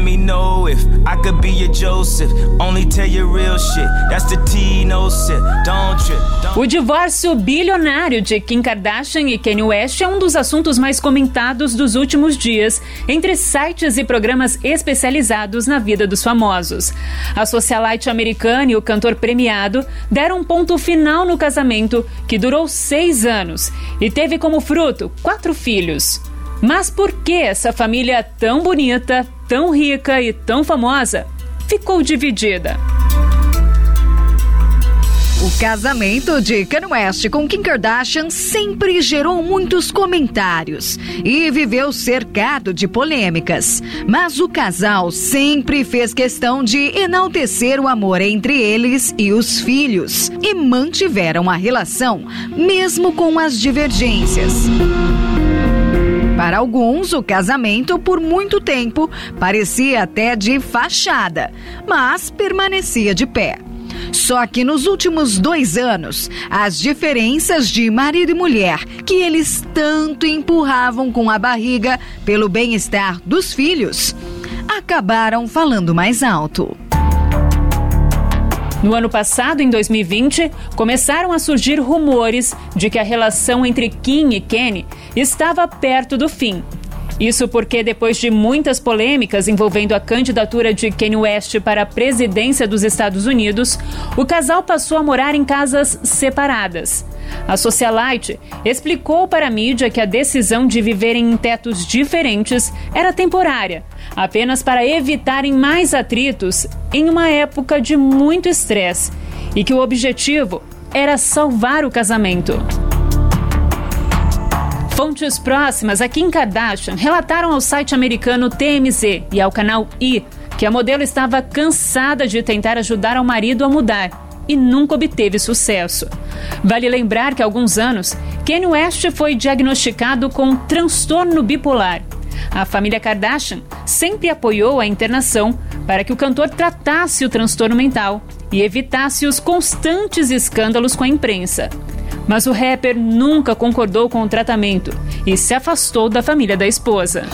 Let me know if I could be your Joseph. Only tell you real shit. That's the T, no sip. Don't trip. O divórcio bilionário de Kim Kardashian e Kanye West é um dos assuntos mais comentados dos últimos dias entre sites e programas especializados na vida dos famosos. A socialite americana e o cantor premiado deram um ponto final no casamento que durou seis anos e teve como fruto quatro filhos. Mas por que essa família tão bonita, tão rica e tão famosa ficou dividida? O casamento de Kanye West com Kim Kardashian sempre gerou muitos comentários e viveu cercado de polêmicas. Mas o casal sempre fez questão de enaltecer o amor entre eles e os filhos e mantiveram a relação mesmo com as divergências. Para alguns, o casamento por muito tempo parecia até de fachada, mas permanecia de pé. Só que nos últimos dois anos, as diferenças de marido e mulher que eles tanto empurravam com a barriga pelo bem-estar dos filhos acabaram falando mais alto. No ano passado, em 2020, começaram a surgir rumores de que a relação entre Kim e Kenny estava perto do fim. Isso porque, depois de muitas polêmicas envolvendo a candidatura de Kanye West para a presidência dos Estados Unidos, o casal passou a morar em casas separadas. A socialite explicou para a mídia que a decisão de viverem em tetos diferentes era temporária, apenas para evitarem mais atritos em uma época de muito estresse, e que o objetivo era salvar o casamento. Fontes próximas a Kim Kardashian relataram ao site americano TMZ e ao canal I que a modelo estava cansada de tentar ajudar ao marido a mudar e nunca obteve sucesso. Vale lembrar que há alguns anos, Kanye West foi diagnosticado com transtorno bipolar. A família Kardashian sempre apoiou a internação para que o cantor tratasse o transtorno mental e evitasse os constantes escândalos com a imprensa. Mas o rapper nunca concordou com o tratamento e se afastou da família da esposa.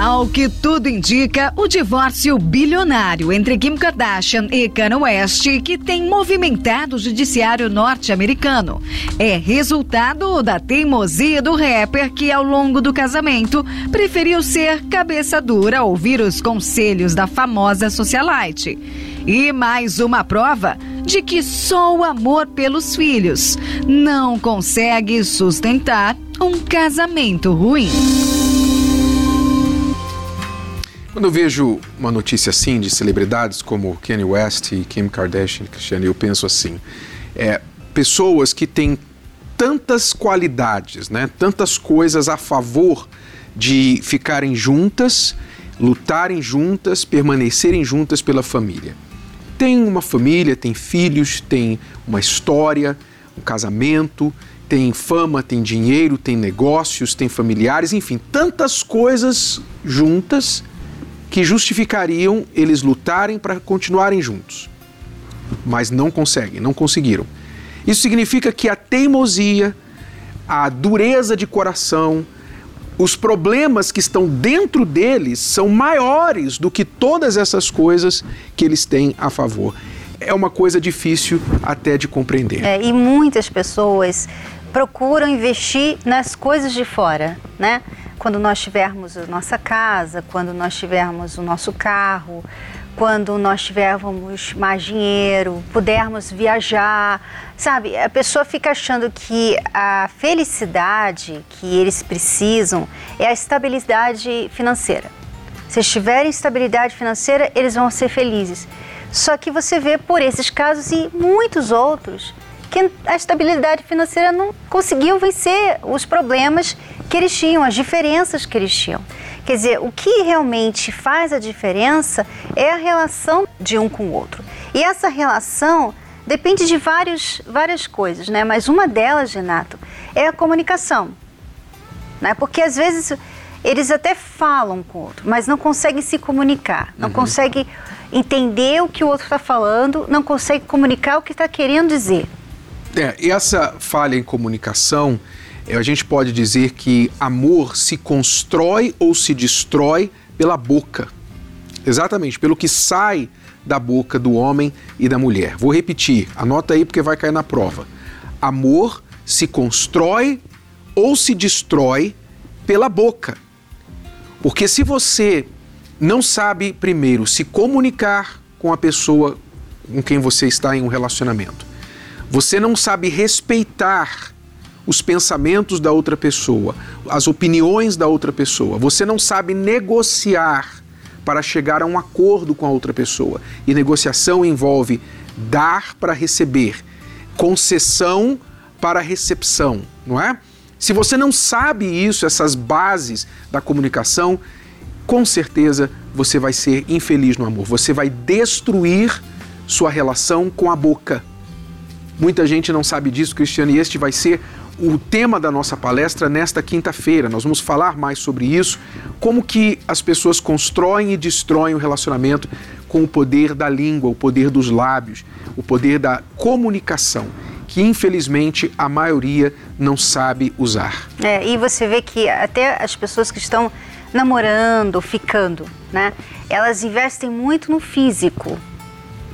Ao que tudo indica, o divórcio bilionário entre Kim Kardashian e Kanye West, que tem movimentado o judiciário norte-americano, é resultado da teimosia do rapper que, ao longo do casamento, preferiu ser cabeça dura ouvir os conselhos da famosa socialite. E mais uma prova de que só o amor pelos filhos não consegue sustentar um casamento ruim. Quando eu vejo uma notícia assim de celebridades como Kanye West e Kim Kardashian, Cristiane, eu penso assim: é, pessoas que têm tantas qualidades, né, tantas coisas a favor de ficarem juntas, lutarem juntas, permanecerem juntas pela família. Tem uma família, tem filhos, tem uma história, um casamento, tem fama, tem dinheiro, tem negócios, tem familiares, enfim, tantas coisas juntas que justificariam eles lutarem para continuarem juntos. Mas não conseguem, não conseguiram. Isso significa que a teimosia, a dureza de coração, os problemas que estão dentro deles são maiores do que todas essas coisas que eles têm a favor. É uma coisa difícil até de compreender. É, e muitas pessoas procuram investir nas coisas de fora, né? Quando nós tivermos a nossa casa, quando nós tivermos o nosso carro, quando nós tivermos mais dinheiro, pudermos viajar, sabe? A pessoa fica achando que a felicidade que eles precisam é a estabilidade financeira. Se tiverem estabilidade financeira, eles vão ser felizes. Só que você vê por esses casos e muitos outros que a estabilidade financeira não conseguiu vencer os problemas que eles tinham, as diferenças que eles tinham. Quer dizer, o que realmente faz a diferença é a relação de um com o outro. E essa relação depende de vários, várias coisas, né? Mas uma delas, Renato, é a comunicação. Né? Porque às vezes eles até falam com o outro, mas não conseguem se comunicar, não uhum. conseguem entender o que o outro está falando, não conseguem comunicar o que está querendo dizer. É, essa falha em comunicação, é, a gente pode dizer que amor se constrói ou se destrói pela boca. Exatamente, pelo que sai da boca do homem e da mulher. Vou repetir, anota aí porque vai cair na prova. Amor se constrói ou se destrói pela boca. Porque se você não sabe, primeiro, se comunicar com a pessoa com quem você está em um relacionamento, você não sabe respeitar os pensamentos da outra pessoa, as opiniões da outra pessoa, você não sabe negociar para chegar a um acordo com a outra pessoa. E negociação envolve dar para receber, concessão para recepção, não é? Se você não sabe isso, essas bases da comunicação, com certeza você vai ser infeliz no amor. Você vai destruir sua relação com a boca. Muita gente não sabe disso, Cristiano, e este vai ser o tema da nossa palestra nesta quinta-feira. Nós vamos falar mais sobre isso, como que as pessoas constroem e destroem o relacionamento com o poder da língua, o poder dos lábios, o poder da comunicação que infelizmente a maioria não sabe usar. É, e você vê que até as pessoas que estão namorando, ficando, né? Elas investem muito no físico.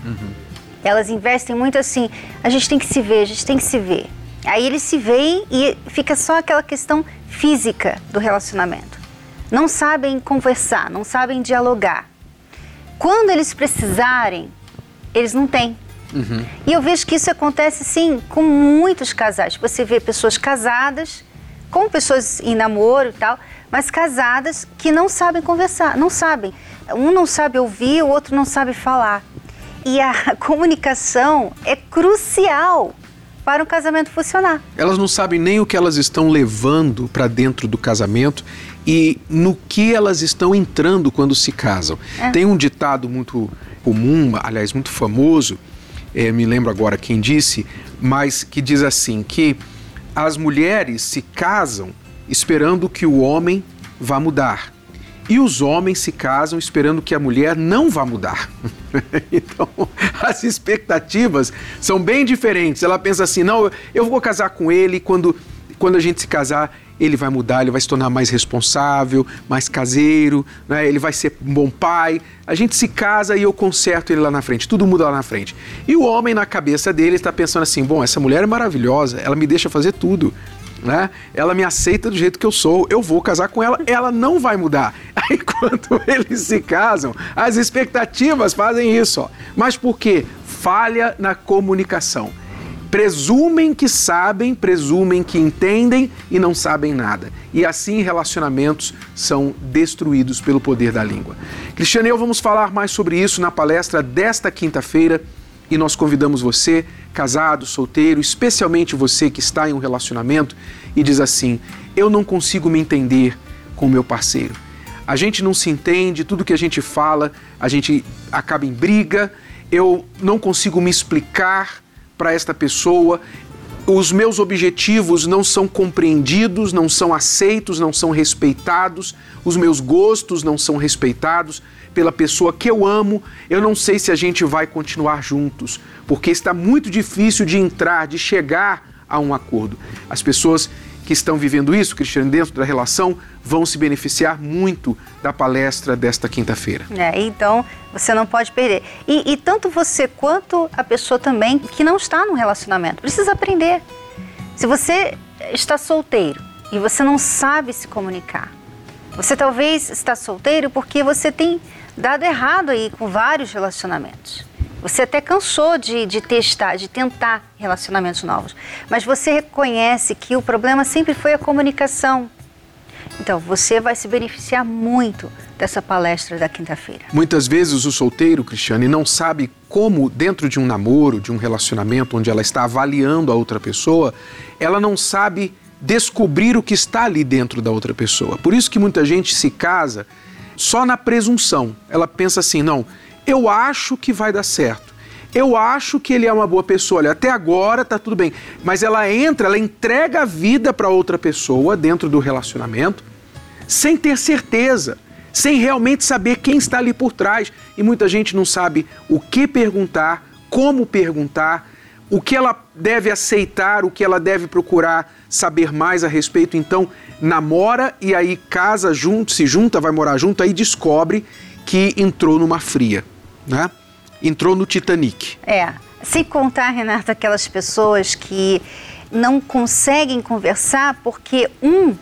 Uhum. Elas investem muito assim, a gente tem que se ver, a gente tem que se ver. Aí eles se veem e fica só aquela questão física do relacionamento. Não sabem conversar, não sabem dialogar. Quando eles precisarem, eles não têm. Uhum. E eu vejo que isso acontece, sim, com muitos casais. Você vê pessoas casadas, com pessoas em namoro e tal, mas casadas que não sabem conversar, não sabem. Um não sabe ouvir, o outro não sabe falar. E a comunicação é crucial para o casamento funcionar. Elas não sabem nem o que elas estão levando para dentro do casamento e no que elas estão entrando quando se casam. É. Tem um ditado muito comum, aliás, muito famoso, é, me lembro agora quem disse, mas que diz assim: que as mulheres se casam esperando que o homem vá mudar. E os homens se casam esperando que a mulher não vá mudar. então, as expectativas são bem diferentes. Ela pensa assim: não, eu vou casar com ele quando, quando a gente se casar, ele vai mudar, ele vai se tornar mais responsável, mais caseiro, né? ele vai ser um bom pai. A gente se casa e eu conserto ele lá na frente, tudo muda lá na frente. E o homem, na cabeça dele, está pensando assim: bom, essa mulher é maravilhosa, ela me deixa fazer tudo. Né? Ela me aceita do jeito que eu sou, eu vou casar com ela, ela não vai mudar. Aí quando eles se casam, as expectativas fazem isso. Ó. Mas por quê? Falha na comunicação presumem que sabem, presumem que entendem e não sabem nada. E assim relacionamentos são destruídos pelo poder da língua. Cristiano e eu vamos falar mais sobre isso na palestra desta quinta-feira e nós convidamos você, casado, solteiro, especialmente você que está em um relacionamento e diz assim: Eu não consigo me entender com meu parceiro. A gente não se entende, tudo que a gente fala, a gente acaba em briga, eu não consigo me explicar para esta pessoa, os meus objetivos não são compreendidos, não são aceitos, não são respeitados, os meus gostos não são respeitados pela pessoa que eu amo, eu não sei se a gente vai continuar juntos, porque está muito difícil de entrar, de chegar a um acordo. As pessoas que estão vivendo isso, Cristiano, dentro da relação, vão se beneficiar muito da palestra desta quinta-feira. É, então você não pode perder. E, e, tanto você quanto a pessoa também que não está no relacionamento precisa aprender. Se você está solteiro e você não sabe se comunicar, você talvez está solteiro porque você tem dado errado aí com vários relacionamentos. Você até cansou de, de testar, de tentar relacionamentos novos. Mas você reconhece que o problema sempre foi a comunicação. Então, você vai se beneficiar muito dessa palestra da quinta-feira. Muitas vezes o solteiro, Cristiane, não sabe como, dentro de um namoro, de um relacionamento onde ela está avaliando a outra pessoa, ela não sabe descobrir o que está ali dentro da outra pessoa. Por isso que muita gente se casa só na presunção. Ela pensa assim: não, eu acho que vai dar certo. Eu acho que ele é uma boa pessoa. Olha, até agora tá tudo bem. Mas ela entra, ela entrega a vida para outra pessoa dentro do relacionamento, sem ter certeza, sem realmente saber quem está ali por trás. E muita gente não sabe o que perguntar, como perguntar, o que ela deve aceitar, o que ela deve procurar saber mais a respeito. Então, namora e aí casa junto, se junta, vai morar junto, aí descobre que entrou numa fria, né? Entrou no Titanic. É. Sem contar, Renata, aquelas pessoas que não conseguem conversar porque um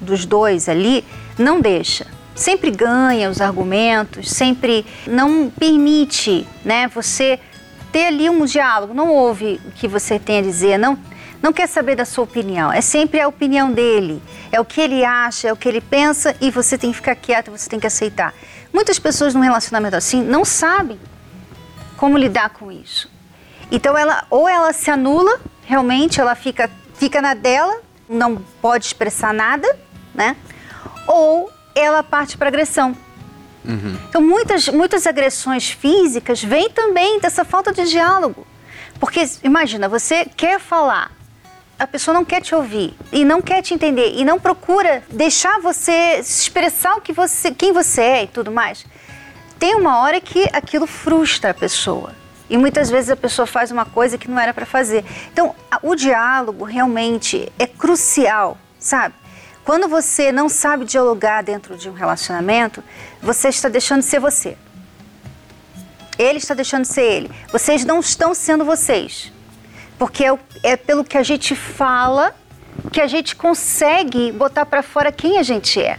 dos dois ali não deixa. Sempre ganha os argumentos, sempre não permite, né, você ter ali um diálogo, não ouve o que você tem a dizer, não não quer saber da sua opinião, é sempre a opinião dele, é o que ele acha, é o que ele pensa e você tem que ficar quieto, você tem que aceitar. Muitas pessoas num relacionamento assim não sabem como lidar com isso. Então ela ou ela se anula, realmente ela fica fica na dela, não pode expressar nada, né? Ou ela parte para agressão. Uhum. Então muitas muitas agressões físicas vêm também dessa falta de diálogo. Porque imagina, você quer falar, a pessoa não quer te ouvir e não quer te entender e não procura deixar você expressar o que você, quem você é e tudo mais. Tem uma hora que aquilo frustra a pessoa. E muitas vezes a pessoa faz uma coisa que não era para fazer. Então, o diálogo realmente é crucial, sabe? Quando você não sabe dialogar dentro de um relacionamento, você está deixando de ser você. Ele está deixando de ser ele. Vocês não estão sendo vocês. Porque é, é pelo que a gente fala que a gente consegue botar para fora quem a gente é.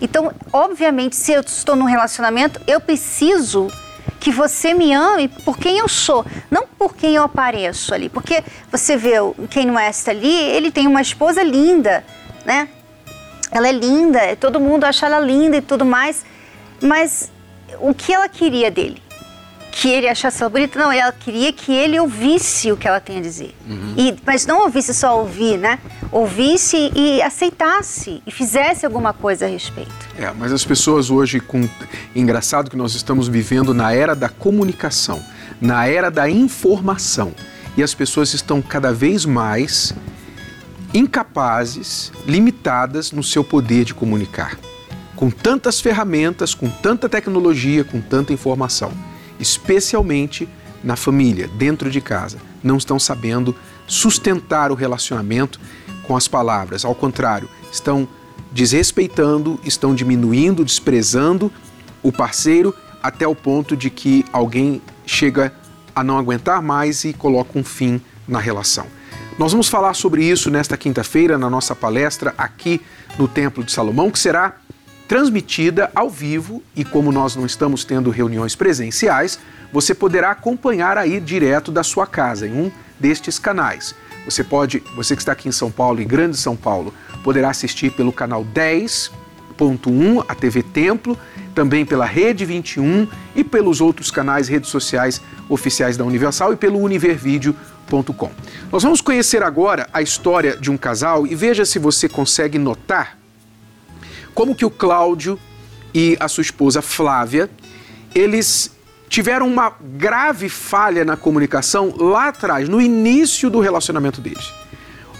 Então, obviamente, se eu estou num relacionamento, eu preciso que você me ame por quem eu sou, não por quem eu apareço ali. Porque você vê o Kanye West ali, ele tem uma esposa linda, né? Ela é linda, todo mundo acha ela linda e tudo mais, mas o que ela queria dele? que ele achasse ela bonita, não, ela queria que ele ouvisse o que ela tem a dizer. Uhum. E, mas não ouvisse só ouvir, né? Ouvisse e aceitasse e fizesse alguma coisa a respeito. É, mas as pessoas hoje, com engraçado que nós estamos vivendo na era da comunicação, na era da informação, e as pessoas estão cada vez mais incapazes, limitadas no seu poder de comunicar. Com tantas ferramentas, com tanta tecnologia, com tanta informação especialmente na família, dentro de casa, não estão sabendo sustentar o relacionamento com as palavras. Ao contrário, estão desrespeitando, estão diminuindo, desprezando o parceiro até o ponto de que alguém chega a não aguentar mais e coloca um fim na relação. Nós vamos falar sobre isso nesta quinta-feira na nossa palestra aqui no Templo de Salomão, que será transmitida ao vivo e como nós não estamos tendo reuniões presenciais, você poderá acompanhar aí direto da sua casa em um destes canais. Você pode, você que está aqui em São Paulo e Grande São Paulo, poderá assistir pelo canal 10.1, a TV Templo, também pela Rede 21 e pelos outros canais redes sociais oficiais da Universal e pelo univervideo.com. Nós vamos conhecer agora a história de um casal e veja se você consegue notar como que o Cláudio e a sua esposa Flávia, eles tiveram uma grave falha na comunicação lá atrás, no início do relacionamento deles.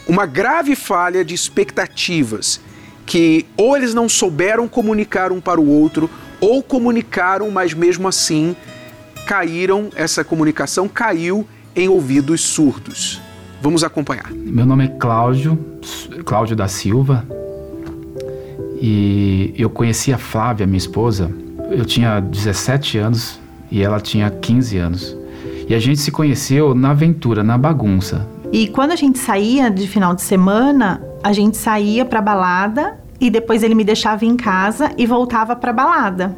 Uma grave falha de expectativas que ou eles não souberam comunicar um para o outro, ou comunicaram, mas mesmo assim caíram, essa comunicação caiu em ouvidos surdos. Vamos acompanhar. Meu nome é Cláudio, Cláudio da Silva, e eu conheci a Flávia, minha esposa, eu tinha 17 anos e ela tinha 15 anos. E a gente se conheceu na aventura, na bagunça. E quando a gente saía de final de semana, a gente saía pra balada e depois ele me deixava em casa e voltava pra balada.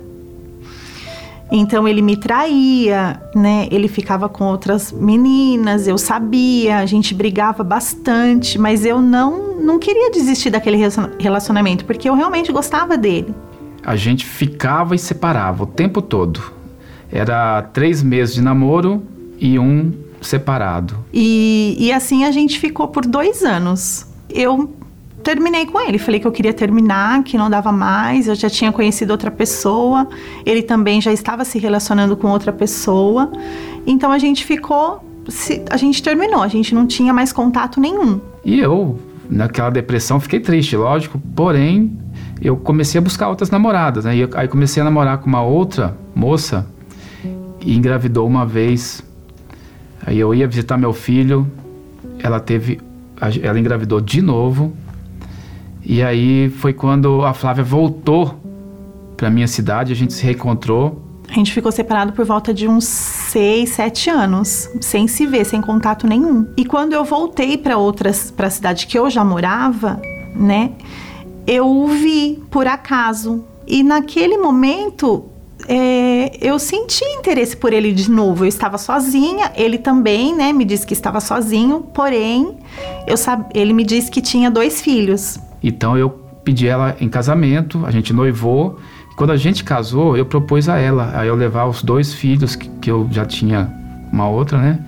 Então ele me traía, né? Ele ficava com outras meninas, eu sabia, a gente brigava bastante, mas eu não não queria desistir daquele relacionamento porque eu realmente gostava dele. A gente ficava e separava o tempo todo. Era três meses de namoro e um separado. E, e assim a gente ficou por dois anos. Eu terminei com ele. Falei que eu queria terminar, que não dava mais. Eu já tinha conhecido outra pessoa. Ele também já estava se relacionando com outra pessoa. Então a gente ficou. A gente terminou, a gente não tinha mais contato nenhum. E eu, naquela depressão, fiquei triste, lógico. Porém, eu comecei a buscar outras namoradas, né? E aí comecei a namorar com uma outra moça e engravidou uma vez. Aí eu ia visitar meu filho, ela teve, ela engravidou de novo. E aí foi quando a Flávia voltou para minha cidade, a gente se reencontrou. A gente ficou separado por volta de uns seis, sete anos, sem se ver, sem contato nenhum. E quando eu voltei para outras, para a cidade que eu já morava, né? eu o vi por acaso. E naquele momento é, eu senti interesse por ele de novo. Eu estava sozinha, ele também, né? Me disse que estava sozinho, porém, eu sab... ele me disse que tinha dois filhos. Então eu pedi ela em casamento, a gente noivou. Quando a gente casou, eu propus a ela, a eu levar os dois filhos, que, que eu já tinha uma outra, né?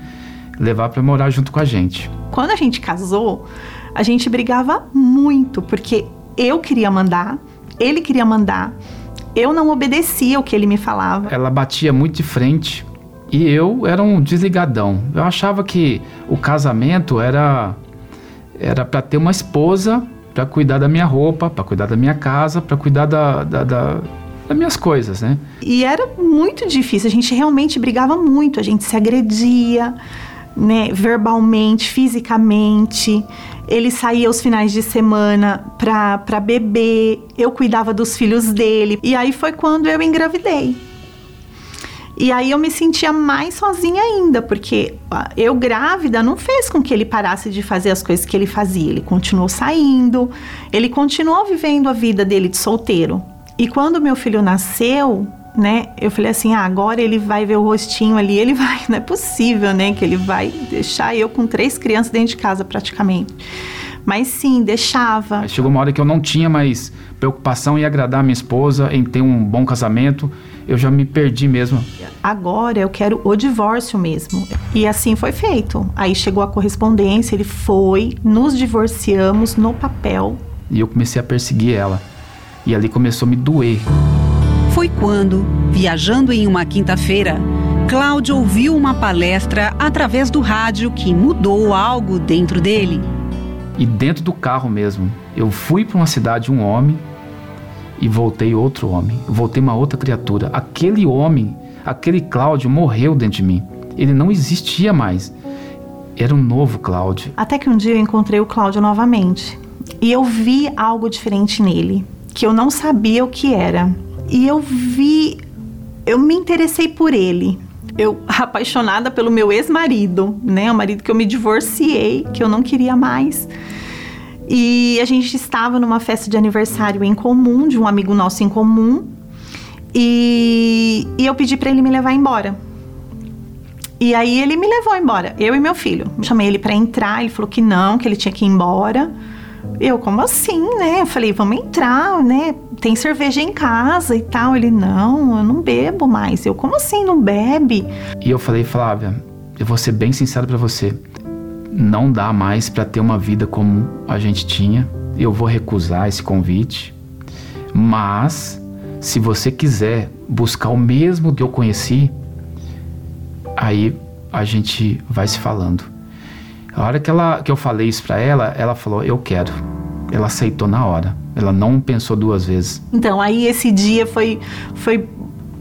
Levar para morar junto com a gente. Quando a gente casou, a gente brigava muito, porque eu queria mandar, ele queria mandar. Eu não obedecia o que ele me falava. Ela batia muito de frente e eu era um desligadão. Eu achava que o casamento era era para ter uma esposa para cuidar da minha roupa, para cuidar da minha casa, para cuidar da, da, da, das minhas coisas, né? E era muito difícil. A gente realmente brigava muito. A gente se agredia, né? Verbalmente, fisicamente. Ele saía aos finais de semana pra, pra beber, eu cuidava dos filhos dele. E aí foi quando eu engravidei. E aí eu me sentia mais sozinha ainda, porque eu grávida não fez com que ele parasse de fazer as coisas que ele fazia. Ele continuou saindo, ele continuou vivendo a vida dele de solteiro. E quando meu filho nasceu, né, eu falei assim, ah, agora ele vai ver o rostinho ali, ele vai, não é possível, né, que ele vai deixar eu com três crianças dentro de casa praticamente. Mas sim, deixava. Aí chegou uma hora que eu não tinha mais preocupação em agradar minha esposa, em ter um bom casamento. Eu já me perdi mesmo. Agora eu quero o divórcio mesmo. E assim foi feito. Aí chegou a correspondência, ele foi, nos divorciamos no papel. E eu comecei a perseguir ela. E ali começou a me doer. Foi quando, viajando em uma quinta-feira, Cláudio ouviu uma palestra através do rádio que mudou algo dentro dele. E dentro do carro mesmo, eu fui para uma cidade um homem e voltei outro homem. Voltei uma outra criatura. Aquele homem, aquele Cláudio morreu dentro de mim. Ele não existia mais. Era um novo Cláudio. Até que um dia eu encontrei o Cláudio novamente. E eu vi algo diferente nele, que eu não sabia o que era. E eu vi, eu me interessei por ele eu apaixonada pelo meu ex-marido, né? O marido que eu me divorciei, que eu não queria mais. E a gente estava numa festa de aniversário em comum, de um amigo nosso em comum. E, e eu pedi para ele me levar embora. E aí ele me levou embora, eu e meu filho. Chamei ele para entrar, ele falou que não, que ele tinha que ir embora. Eu, como assim, né? Eu falei, vamos entrar, né? Tem cerveja em casa e tal. Ele, não, eu não bebo mais. Eu, como assim não bebe? E eu falei, Flávia, eu vou ser bem sincero para você. Não dá mais para ter uma vida como a gente tinha. Eu vou recusar esse convite. Mas, se você quiser buscar o mesmo que eu conheci, aí a gente vai se falando. A hora que, ela, que eu falei isso para ela, ela falou: Eu quero. Ela aceitou na hora. Ela não pensou duas vezes. Então, aí esse dia foi, foi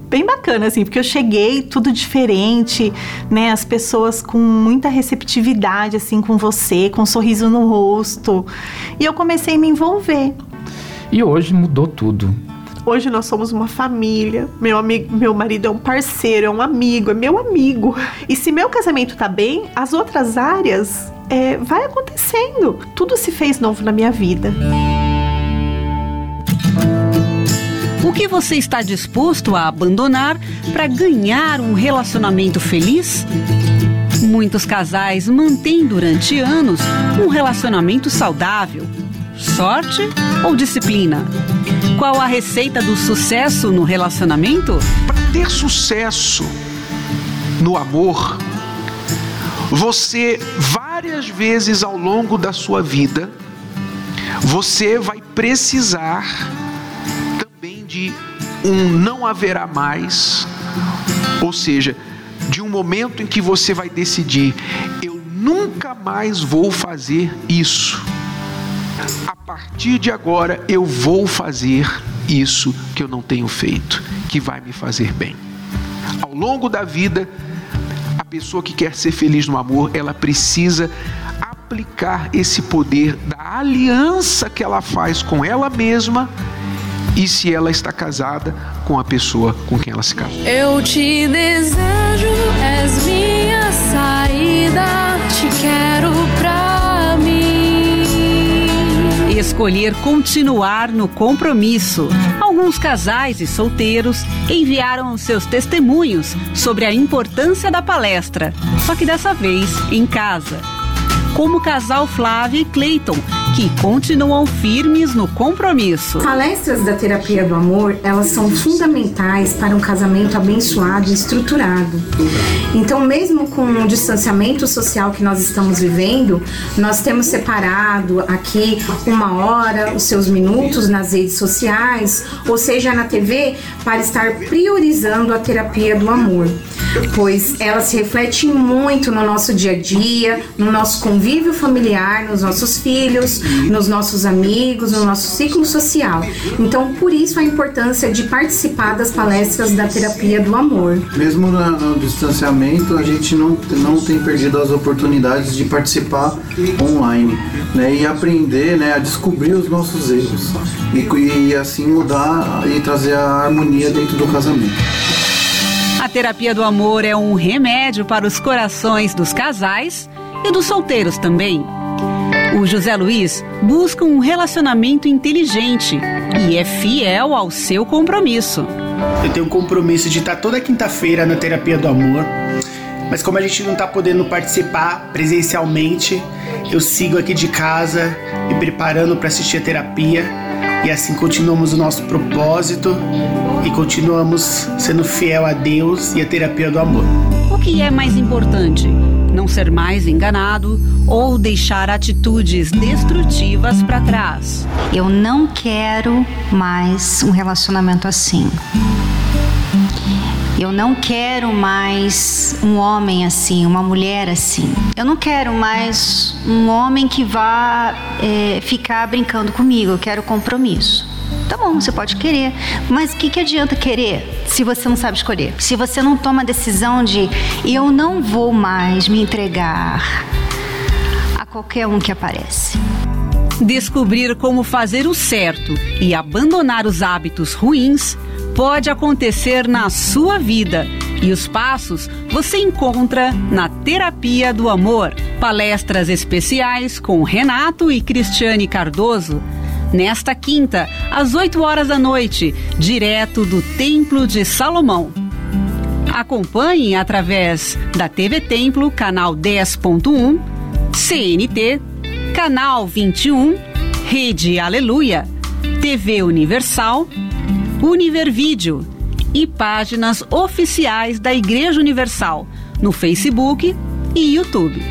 bem bacana, assim, porque eu cheguei tudo diferente, né? As pessoas com muita receptividade, assim, com você, com um sorriso no rosto. E eu comecei a me envolver. E hoje mudou tudo. Hoje nós somos uma família. Meu amigo, meu marido é um parceiro, é um amigo, é meu amigo. E se meu casamento tá bem, as outras áreas é, vai acontecendo. Tudo se fez novo na minha vida. O que você está disposto a abandonar para ganhar um relacionamento feliz? Muitos casais mantêm durante anos um relacionamento saudável. Sorte ou disciplina? Qual a receita do sucesso no relacionamento? Para ter sucesso no amor, você várias vezes ao longo da sua vida, você vai precisar também de um não haverá mais, ou seja, de um momento em que você vai decidir: eu nunca mais vou fazer isso partir de agora eu vou fazer isso que eu não tenho feito, que vai me fazer bem. Ao longo da vida, a pessoa que quer ser feliz no amor, ela precisa aplicar esse poder da aliança que ela faz com ela mesma e se ela está casada com a pessoa com quem ela se casou. Eu te desejo, és minha saída, te quero pra mim. Escolher continuar no compromisso. Alguns casais e solteiros enviaram seus testemunhos sobre a importância da palestra, só que dessa vez em casa. Como o casal Flávia e Clayton, que continuam firmes no compromisso. Palestras da terapia do amor, elas são fundamentais para um casamento abençoado e estruturado. Então, mesmo com o distanciamento social que nós estamos vivendo, nós temos separado aqui uma hora, os seus minutos nas redes sociais, ou seja, na TV, para estar priorizando a terapia do amor, pois ela se reflete muito no nosso dia a dia, no nosso convívio convívio familiar, nos nossos filhos, nos nossos amigos, no nosso ciclo social. Então, por isso a importância de participar das palestras da terapia do amor. Mesmo no, no distanciamento, a gente não, não tem perdido as oportunidades de participar online né, e aprender né, a descobrir os nossos erros e, e assim mudar e trazer a harmonia dentro do casamento. A terapia do amor é um remédio para os corações dos casais e dos solteiros também. O José Luiz busca um relacionamento inteligente e é fiel ao seu compromisso. Eu tenho um compromisso de estar toda quinta-feira na terapia do amor, mas como a gente não está podendo participar presencialmente, eu sigo aqui de casa me preparando para assistir a terapia e assim continuamos o nosso propósito e continuamos sendo fiel a Deus e a terapia do amor. O que é mais importante? Não ser mais enganado ou deixar atitudes destrutivas para trás. Eu não quero mais um relacionamento assim. Eu não quero mais um homem assim, uma mulher assim. Eu não quero mais um homem que vá é, ficar brincando comigo. Eu quero compromisso. Tá bom, você pode querer, mas o que, que adianta querer se você não sabe escolher? Se você não toma a decisão de eu não vou mais me entregar a qualquer um que aparece. Descobrir como fazer o certo e abandonar os hábitos ruins pode acontecer na sua vida. E os passos você encontra na Terapia do Amor. Palestras especiais com Renato e Cristiane Cardoso nesta quinta, às 8 horas da noite, direto do Templo de Salomão. Acompanhe através da TV Templo, canal 10.1, CNT, canal 21, Rede Aleluia, TV Universal, Univervídeo e páginas oficiais da Igreja Universal no Facebook e YouTube.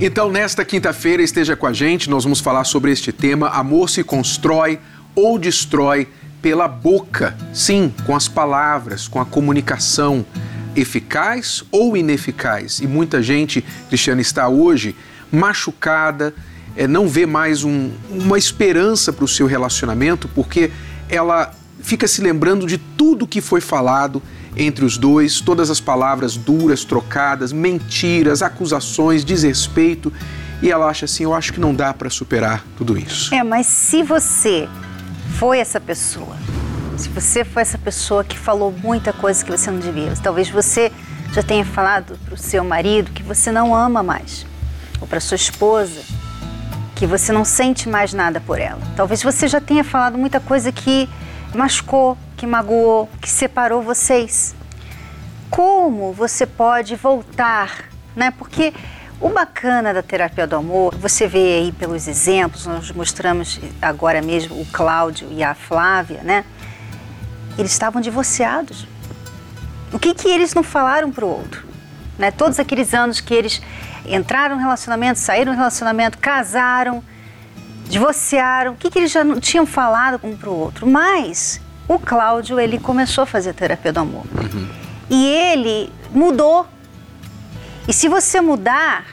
Então, nesta quinta-feira, esteja com a gente, nós vamos falar sobre este tema: amor se constrói ou destrói pela boca. Sim, com as palavras, com a comunicação eficaz ou ineficaz. E muita gente, Cristiana, está hoje machucada, é, não vê mais um, uma esperança para o seu relacionamento porque ela fica se lembrando de tudo que foi falado entre os dois, todas as palavras duras, trocadas, mentiras, acusações, desrespeito. E ela acha assim: eu acho que não dá para superar tudo isso. É, mas se você foi essa pessoa, se você foi essa pessoa que falou muita coisa que você não devia, talvez você já tenha falado para o seu marido que você não ama mais, ou para sua esposa que você não sente mais nada por ela. Talvez você já tenha falado muita coisa que machucou, que magoou, que separou vocês. Como você pode voltar, né? Porque o bacana da terapia do amor, você vê aí pelos exemplos, nós mostramos agora mesmo o Cláudio e a Flávia, né? Eles estavam divorciados. O que que eles não falaram para o outro? Né? Todos aqueles anos que eles entraram no relacionamento, saíram do relacionamento, casaram, divorciaram, o que, que eles já não tinham falado um para o outro. Mas o Cláudio, ele começou a fazer terapia do amor. Uhum. E ele mudou. E se você mudar,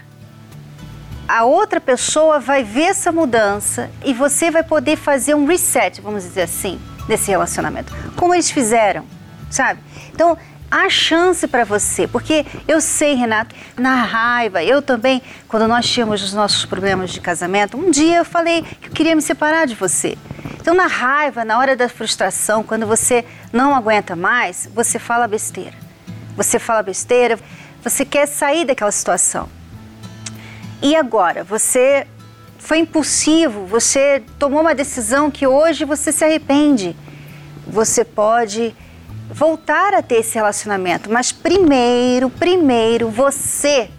a outra pessoa vai ver essa mudança e você vai poder fazer um reset, vamos dizer assim, desse relacionamento. Como eles fizeram, sabe? Então, há chance para você, porque eu sei, Renato, na raiva, eu também, quando nós tínhamos os nossos problemas de casamento, um dia eu falei que eu queria me separar de você. Então, na raiva, na hora da frustração, quando você não aguenta mais, você fala besteira. Você fala besteira, você quer sair daquela situação. E agora, você foi impulsivo, você tomou uma decisão que hoje você se arrepende. Você pode voltar a ter esse relacionamento, mas primeiro, primeiro você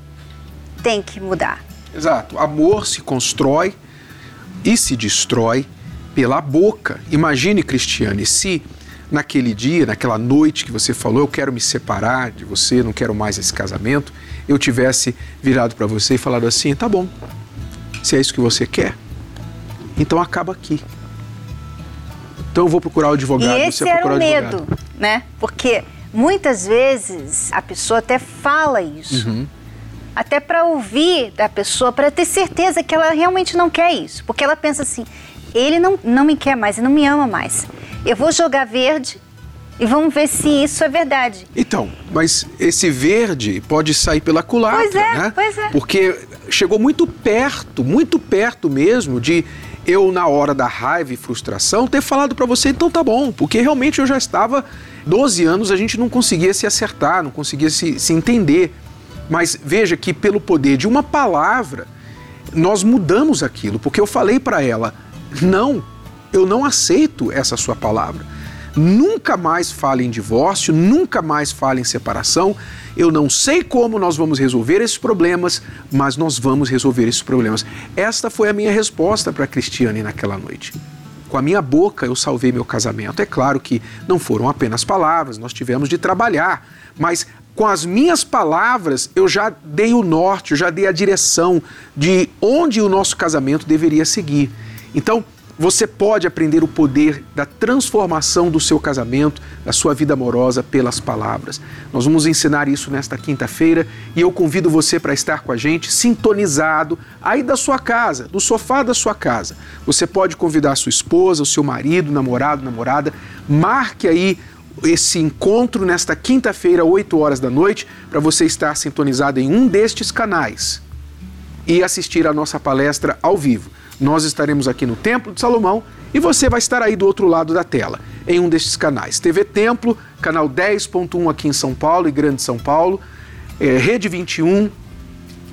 tem que mudar. Exato. Amor se constrói e se destrói pela boca. Imagine, Cristiane, se naquele dia, naquela noite que você falou, eu quero me separar de você, não quero mais esse casamento, eu tivesse virado para você e falado assim: tá bom, se é isso que você quer, então acaba aqui. Então eu vou procurar o advogado, e esse você era o advogado. Né? Porque muitas vezes a pessoa até fala isso. Uhum. Até para ouvir da pessoa, para ter certeza que ela realmente não quer isso. Porque ela pensa assim: ele não, não me quer mais, ele não me ama mais. Eu vou jogar verde e vamos ver se isso é verdade. Então, mas esse verde pode sair pela culatra, Pois é, né? pois é. Porque chegou muito perto, muito perto mesmo de eu na hora da raiva e frustração ter falado para você, então tá bom, porque realmente eu já estava 12 anos, a gente não conseguia se acertar, não conseguia se, se entender. Mas veja que pelo poder de uma palavra, nós mudamos aquilo, porque eu falei para ela: "Não, eu não aceito essa sua palavra. Nunca mais fale em divórcio, nunca mais fale em separação. Eu não sei como nós vamos resolver esses problemas, mas nós vamos resolver esses problemas. Esta foi a minha resposta para a Cristiane naquela noite. Com a minha boca eu salvei meu casamento. É claro que não foram apenas palavras, nós tivemos de trabalhar, mas com as minhas palavras eu já dei o norte, eu já dei a direção de onde o nosso casamento deveria seguir. Então, você pode aprender o poder da transformação do seu casamento, da sua vida amorosa pelas palavras. Nós vamos ensinar isso nesta quinta-feira e eu convido você para estar com a gente sintonizado aí da sua casa, do sofá da sua casa. Você pode convidar a sua esposa, o seu marido, namorado, namorada, marque aí esse encontro nesta quinta-feira, 8 horas da noite, para você estar sintonizado em um destes canais e assistir a nossa palestra ao vivo. Nós estaremos aqui no Templo de Salomão e você vai estar aí do outro lado da tela, em um destes canais. TV Templo, canal 10.1 aqui em São Paulo e Grande São Paulo, eh, Rede 21,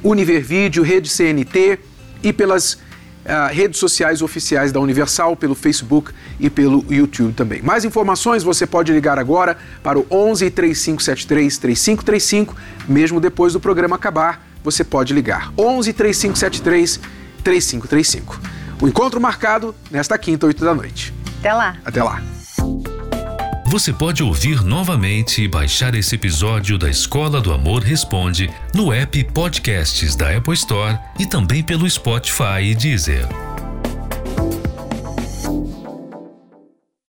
Univervídeo, Rede CNT e pelas ah, redes sociais oficiais da Universal, pelo Facebook e pelo YouTube também. Mais informações você pode ligar agora para o 11 3573 3535, mesmo depois do programa acabar, você pode ligar. 11 3573 3535. O encontro marcado nesta quinta, 8 da noite. Até lá. Até lá. Você pode ouvir novamente e baixar esse episódio da Escola do Amor Responde no app Podcasts da Apple Store e também pelo Spotify e Deezer.